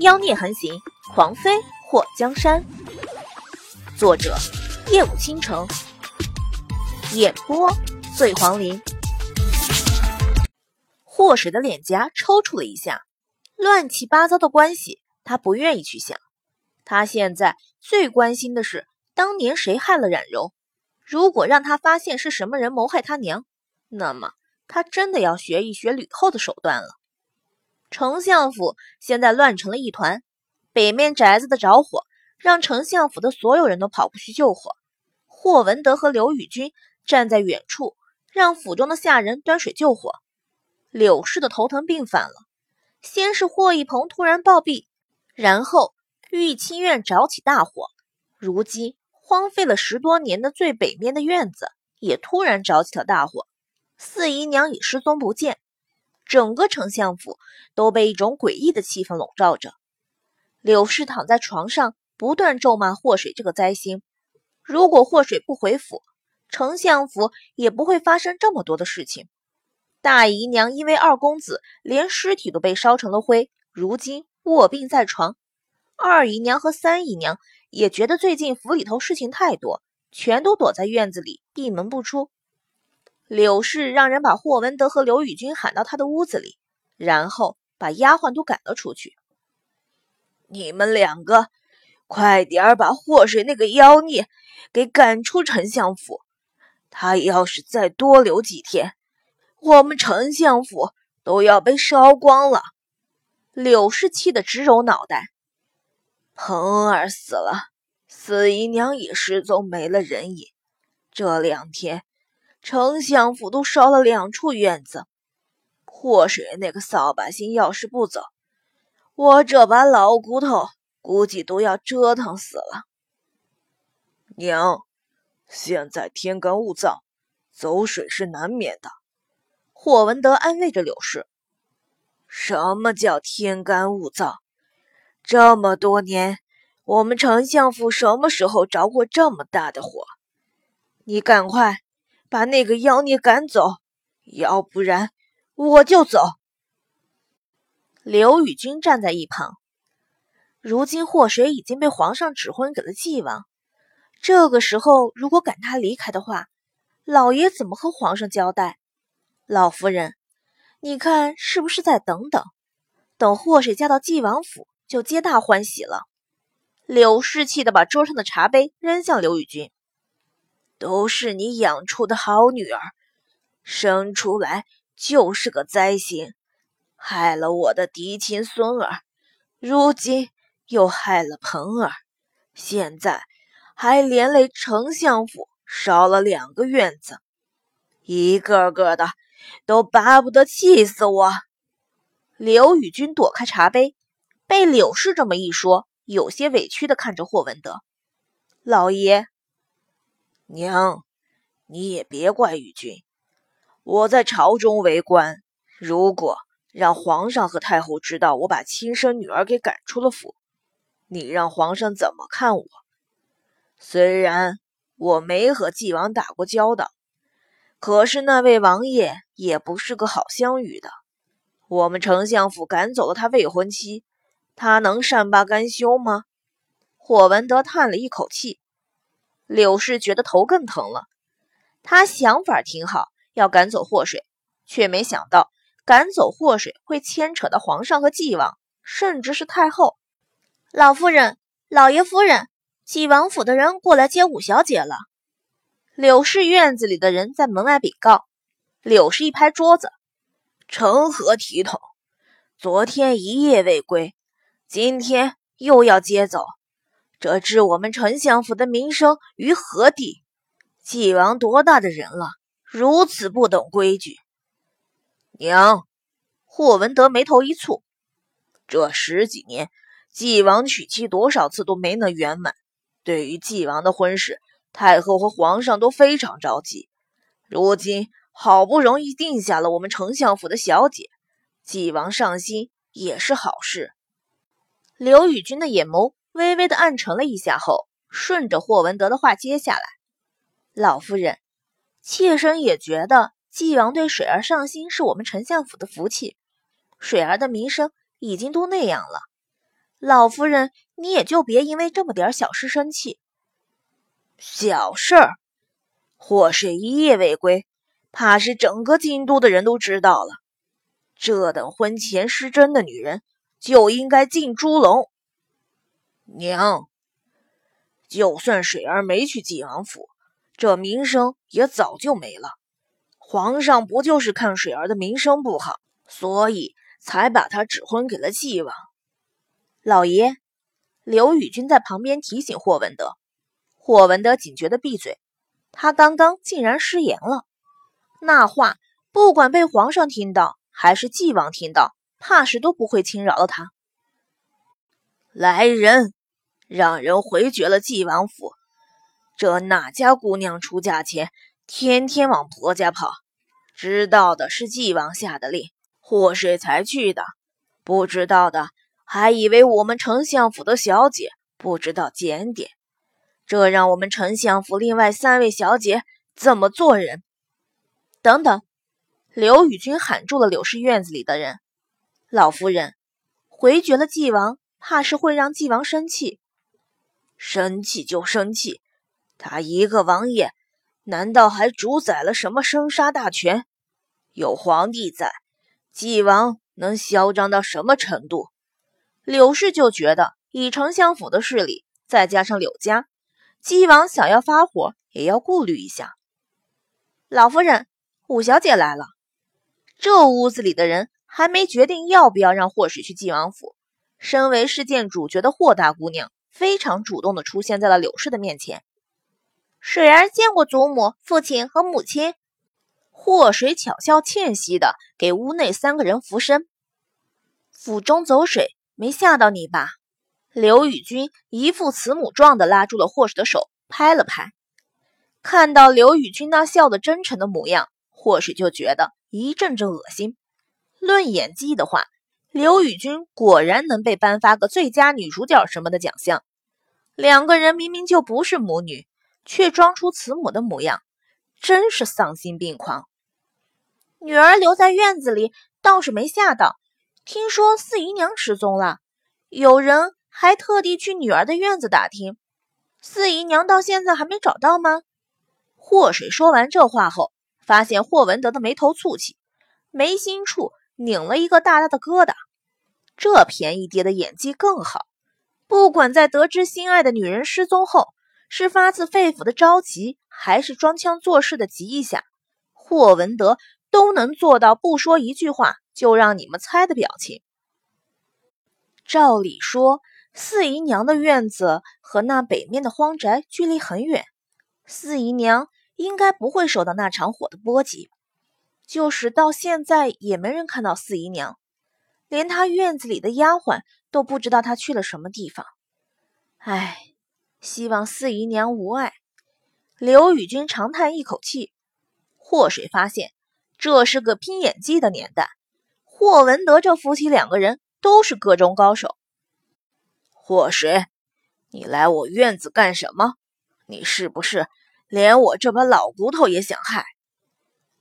妖孽横行，狂妃祸江山。作者：夜舞倾城，演播：醉黄林。祸水的脸颊抽搐了一下，乱七八糟的关系，他不愿意去想。他现在最关心的是，当年谁害了冉柔？如果让他发现是什么人谋害他娘，那么他真的要学一学吕后的手段了。丞相府现在乱成了一团，北面宅子的着火，让丞相府的所有人都跑过去救火。霍文德和刘宇君站在远处，让府中的下人端水救火。柳氏的头疼病犯了，先是霍一鹏突然暴毙，然后玉清院着起大火，如今荒废了十多年的最北面的院子也突然着起了大火，四姨娘已失踪不见。整个丞相府都被一种诡异的气氛笼罩着。柳氏躺在床上，不断咒骂祸水这个灾星。如果祸水不回府，丞相府也不会发生这么多的事情。大姨娘因为二公子连尸体都被烧成了灰，如今卧病在床。二姨娘和三姨娘也觉得最近府里头事情太多，全都躲在院子里闭门不出。柳氏让人把霍文德和刘宇君喊到他的屋子里，然后把丫鬟都赶了出去。你们两个，快点儿把祸水那个妖孽给赶出丞相府！他要是再多留几天，我们丞相府都要被烧光了。柳氏气得直揉脑袋。鹏儿死了，四姨娘也失踪没了人影，这两天。丞相府都烧了两处院子，祸水那个扫把星要是不走，我这把老骨头估计都要折腾死了。娘，现在天干物燥，走水是难免的。霍文德安慰着柳氏：“什么叫天干物燥？这么多年，我们丞相府什么时候着过这么大的火？你赶快！”把那个妖孽赶走，要不然我就走。刘宇君站在一旁。如今祸水已经被皇上指婚给了纪王，这个时候如果赶他离开的话，老爷怎么和皇上交代？老夫人，你看是不是再等等？等祸水嫁到纪王府，就皆大欢喜了。柳氏气的把桌上的茶杯扔向刘宇君。都是你养出的好女儿，生出来就是个灾星，害了我的嫡亲孙儿，如今又害了鹏儿，现在还连累丞相府烧了两个院子，一个个的都巴不得气死我。刘宇君躲开茶杯，被柳氏这么一说，有些委屈的看着霍文德老爷。娘，你也别怪玉君。我在朝中为官，如果让皇上和太后知道我把亲生女儿给赶出了府，你让皇上怎么看我？虽然我没和纪王打过交道，可是那位王爷也不是个好相与的。我们丞相府赶走了他未婚妻，他能善罢甘休吗？霍文德叹了一口气。柳氏觉得头更疼了，他想法挺好，要赶走祸水，却没想到赶走祸水会牵扯到皇上和纪王，甚至是太后。老夫人、老爷夫人，纪王府的人过来接五小姐了。柳氏院子里的人在门外禀告。柳氏一拍桌子：“成何体统？昨天一夜未归，今天又要接走。”这置我们丞相府的名声于何地？纪王多大的人了，如此不懂规矩？娘，霍文德眉头一蹙，这十几年，纪王娶妻多少次都没能圆满。对于纪王的婚事，太后和皇上都非常着急。如今好不容易定下了我们丞相府的小姐，纪王上心也是好事。刘宇君的眼眸。微微的暗沉了一下后，顺着霍文德的话接下来：“老夫人，妾身也觉得纪王对水儿上心是我们丞相府的福气。水儿的名声已经都那样了，老夫人，你也就别因为这么点小事生气。小事儿，祸水一夜未归，怕是整个京都的人都知道了。这等婚前失贞的女人，就应该进猪笼。娘，就算水儿没去晋王府，这名声也早就没了。皇上不就是看水儿的名声不好，所以才把她指婚给了纪王？老爷，刘宇君在旁边提醒霍文德。霍文德警觉的闭嘴，他刚刚竟然失言了。那话不管被皇上听到，还是纪王听到，怕是都不会轻饶了他。来人，让人回绝了纪王府。这哪家姑娘出嫁前天天往婆家跑？知道的是纪王下的令，祸水才去的。不知道的。还以为我们丞相府的小姐不知道检点，这让我们丞相府另外三位小姐怎么做人？等等，刘宇君喊住了柳氏院子里的人。老夫人回绝了纪王，怕是会让纪王生气。生气就生气，他一个王爷，难道还主宰了什么生杀大权？有皇帝在，纪王能嚣张到什么程度？柳氏就觉得，以丞相府的势力，再加上柳家，纪王想要发火，也要顾虑一下。老夫人，五小姐来了。这屋子里的人还没决定要不要让霍水去纪王府。身为事件主角的霍大姑娘，非常主动的出现在了柳氏的面前。水儿见过祖母、父亲和母亲。霍水巧笑倩兮的给屋内三个人扶身。府中走水。没吓到你吧？刘宇君一副慈母状的拉住了霍水的手，拍了拍。看到刘宇君那笑得真诚的模样，霍水就觉得一阵阵恶心。论演技的话，刘宇君果然能被颁发个最佳女主角什么的奖项。两个人明明就不是母女，却装出慈母的模样，真是丧心病狂。女儿留在院子里，倒是没吓到。听说四姨娘失踪了，有人还特地去女儿的院子打听，四姨娘到现在还没找到吗？霍水说完这话后，发现霍文德的眉头蹙起，眉心处拧了一个大大的疙瘩。这便宜爹的演技更好，不管在得知心爱的女人失踪后，是发自肺腑的着急，还是装腔作势的急一下，霍文德都能做到不说一句话。就让你们猜的表情。照理说，四姨娘的院子和那北面的荒宅距离很远，四姨娘应该不会受到那场火的波及。就是到现在也没人看到四姨娘，连她院子里的丫鬟都不知道她去了什么地方。唉，希望四姨娘无碍。刘宇君长叹一口气。祸水发现，这是个拼演技的年代。霍文德这夫妻两个人都是个中高手。霍水，你来我院子干什么？你是不是连我这把老骨头也想害？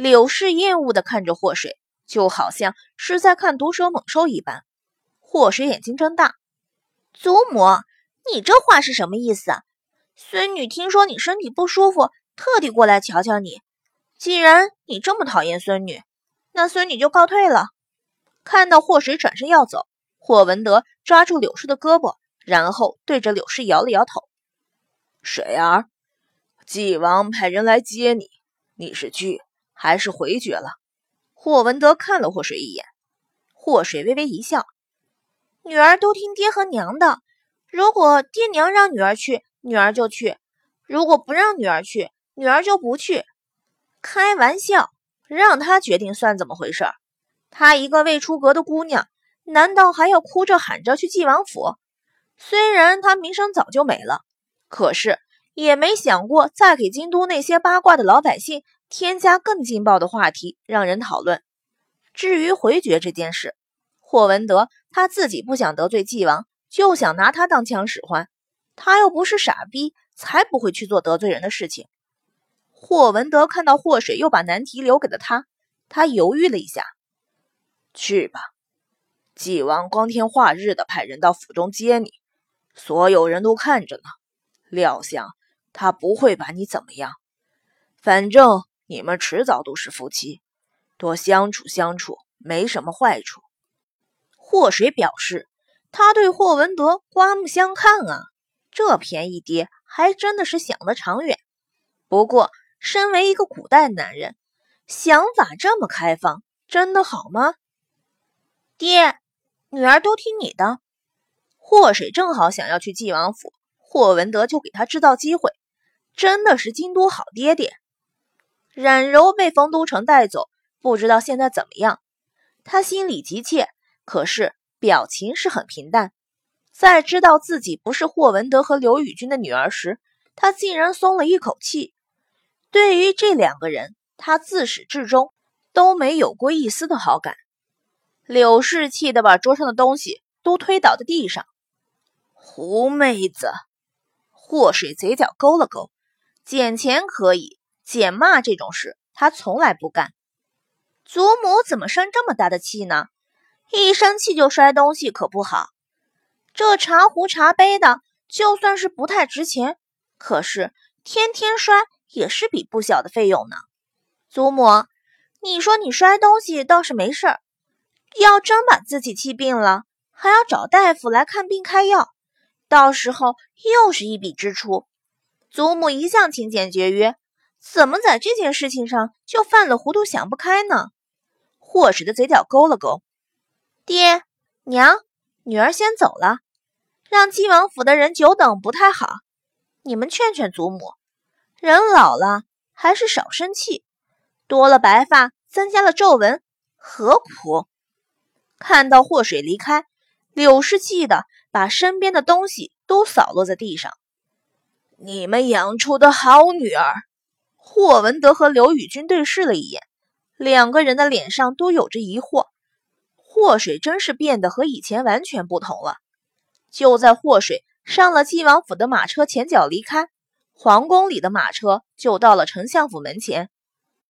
柳氏厌恶的看着霍水，就好像是在看毒蛇猛兽一般。霍水眼睛睁大：“祖母，你这话是什么意思？孙女听说你身体不舒服，特地过来瞧瞧你。既然你这么讨厌孙女，那孙女就告退了。”看到霍水转身要走，霍文德抓住柳氏的胳膊，然后对着柳氏摇了摇头：“水儿，纪王派人来接你，你是去还是回绝了？”霍文德看了霍水一眼，霍水微微一笑：“女儿都听爹和娘的，如果爹娘让女儿去，女儿就去；如果不让女儿去，女儿就不去。开玩笑，让他决定算怎么回事？”她一个未出阁的姑娘，难道还要哭着喊着去纪王府？虽然她名声早就没了，可是也没想过再给京都那些八卦的老百姓添加更劲爆的话题，让人讨论。至于回绝这件事，霍文德他自己不想得罪纪王，就想拿他当枪使唤。他又不是傻逼，才不会去做得罪人的事情。霍文德看到霍水又把难题留给了他，他犹豫了一下。去吧，纪王光天化日的派人到府中接你，所有人都看着呢，料想他不会把你怎么样。反正你们迟早都是夫妻，多相处相处，没什么坏处。祸水表示，他对霍文德刮目相看啊，这便宜爹还真的是想得长远。不过，身为一个古代男人，想法这么开放，真的好吗？爹，女儿都听你的。祸水正好想要去晋王府，霍文德就给他制造机会，真的是京都好爹爹。冉柔被冯都城带走，不知道现在怎么样。他心里急切，可是表情是很平淡。在知道自己不是霍文德和刘宇君的女儿时，他竟然松了一口气。对于这两个人，他自始至终都没有过一丝的好感。柳氏气得把桌上的东西都推倒在地上。胡妹子，祸水嘴角勾了勾，捡钱可以。捡骂这种事，他从来不干。祖母怎么生这么大的气呢？一生气就摔东西可不好。这茶壶茶杯的，就算是不太值钱，可是天天摔也是笔不小的费用呢。祖母，你说你摔东西倒是没事儿，要真把自己气病了，还要找大夫来看病开药，到时候又是一笔支出。祖母一向勤俭节约。怎么在这件事情上就犯了糊涂，想不开呢？霍水的嘴角勾了勾。爹娘，女儿先走了，让晋王府的人久等不太好。你们劝劝祖母，人老了还是少生气，多了白发，增加了皱纹，何苦？看到霍水离开，柳氏气的把身边的东西都扫落在地上。你们养出的好女儿！霍文德和刘宇君对视了一眼，两个人的脸上都有着疑惑。霍水真是变得和以前完全不同了。就在霍水上了晋王府的马车前脚离开，皇宫里的马车就到了丞相府门前。